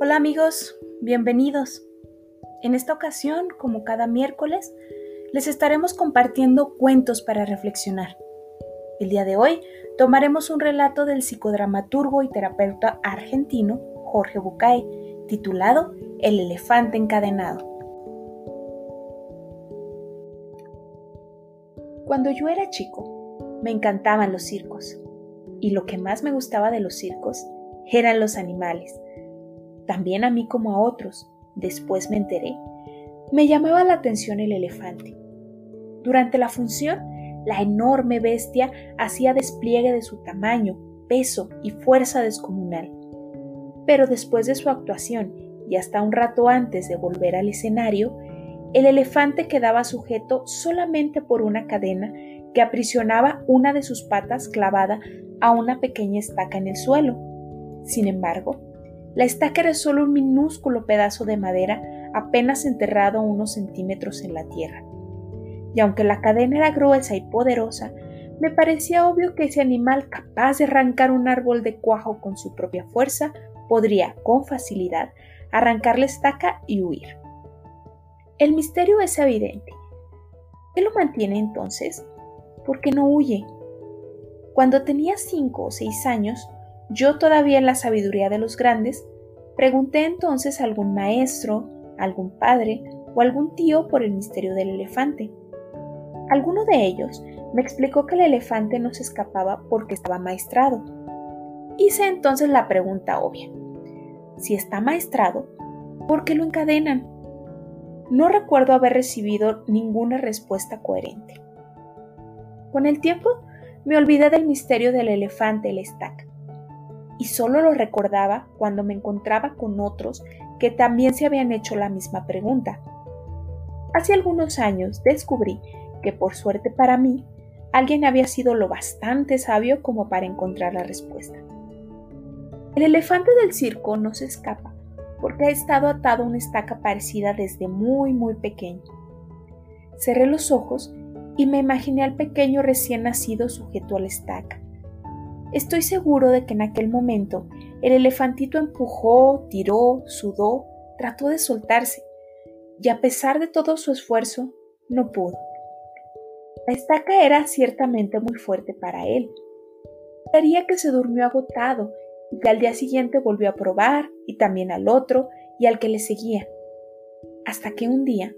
Hola amigos, bienvenidos. En esta ocasión, como cada miércoles, les estaremos compartiendo cuentos para reflexionar. El día de hoy tomaremos un relato del psicodramaturgo y terapeuta argentino Jorge Bucay, titulado El elefante encadenado. Cuando yo era chico, me encantaban los circos, y lo que más me gustaba de los circos eran los animales. También a mí como a otros, después me enteré, me llamaba la atención el elefante. Durante la función, la enorme bestia hacía despliegue de su tamaño, peso y fuerza descomunal. Pero después de su actuación y hasta un rato antes de volver al escenario, el elefante quedaba sujeto solamente por una cadena que aprisionaba una de sus patas clavada a una pequeña estaca en el suelo. Sin embargo, la estaca era solo un minúsculo pedazo de madera apenas enterrado unos centímetros en la tierra y aunque la cadena era gruesa y poderosa, me parecía obvio que ese animal capaz de arrancar un árbol de cuajo con su propia fuerza podría, con facilidad, arrancar la estaca y huir. El misterio es evidente. ¿Qué lo mantiene entonces? ¿Por qué no huye? Cuando tenía cinco o seis años, yo todavía en la sabiduría de los grandes, pregunté entonces a algún maestro, algún padre o algún tío por el misterio del elefante. Alguno de ellos me explicó que el elefante no se escapaba porque estaba maestrado. Hice entonces la pregunta obvia. Si está maestrado, ¿por qué lo encadenan? No recuerdo haber recibido ninguna respuesta coherente. Con el tiempo me olvidé del misterio del elefante el estaca y solo lo recordaba cuando me encontraba con otros que también se habían hecho la misma pregunta. Hace algunos años descubrí que por suerte para mí, alguien había sido lo bastante sabio como para encontrar la respuesta. El elefante del circo no se escapa porque ha estado atado a una estaca parecida desde muy muy pequeño. Cerré los ojos y me imaginé al pequeño recién nacido sujeto a la estaca. Estoy seguro de que en aquel momento el elefantito empujó, tiró, sudó, trató de soltarse, y a pesar de todo su esfuerzo, no pudo. La estaca era ciertamente muy fuerte para él. Daría que se durmió agotado y que al día siguiente volvió a probar y también al otro y al que le seguía. Hasta que un día,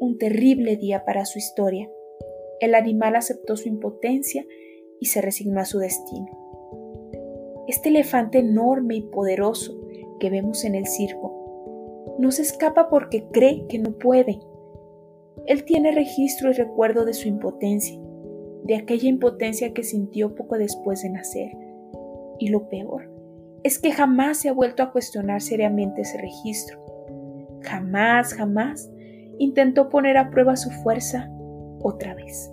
un terrible día para su historia, el animal aceptó su impotencia y se resignó a su destino. Este elefante enorme y poderoso que vemos en el circo no se escapa porque cree que no puede él tiene registro y recuerdo de su impotencia, de aquella impotencia que sintió poco después de nacer. Y lo peor es que jamás se ha vuelto a cuestionar seriamente ese registro. Jamás, jamás intentó poner a prueba su fuerza otra vez.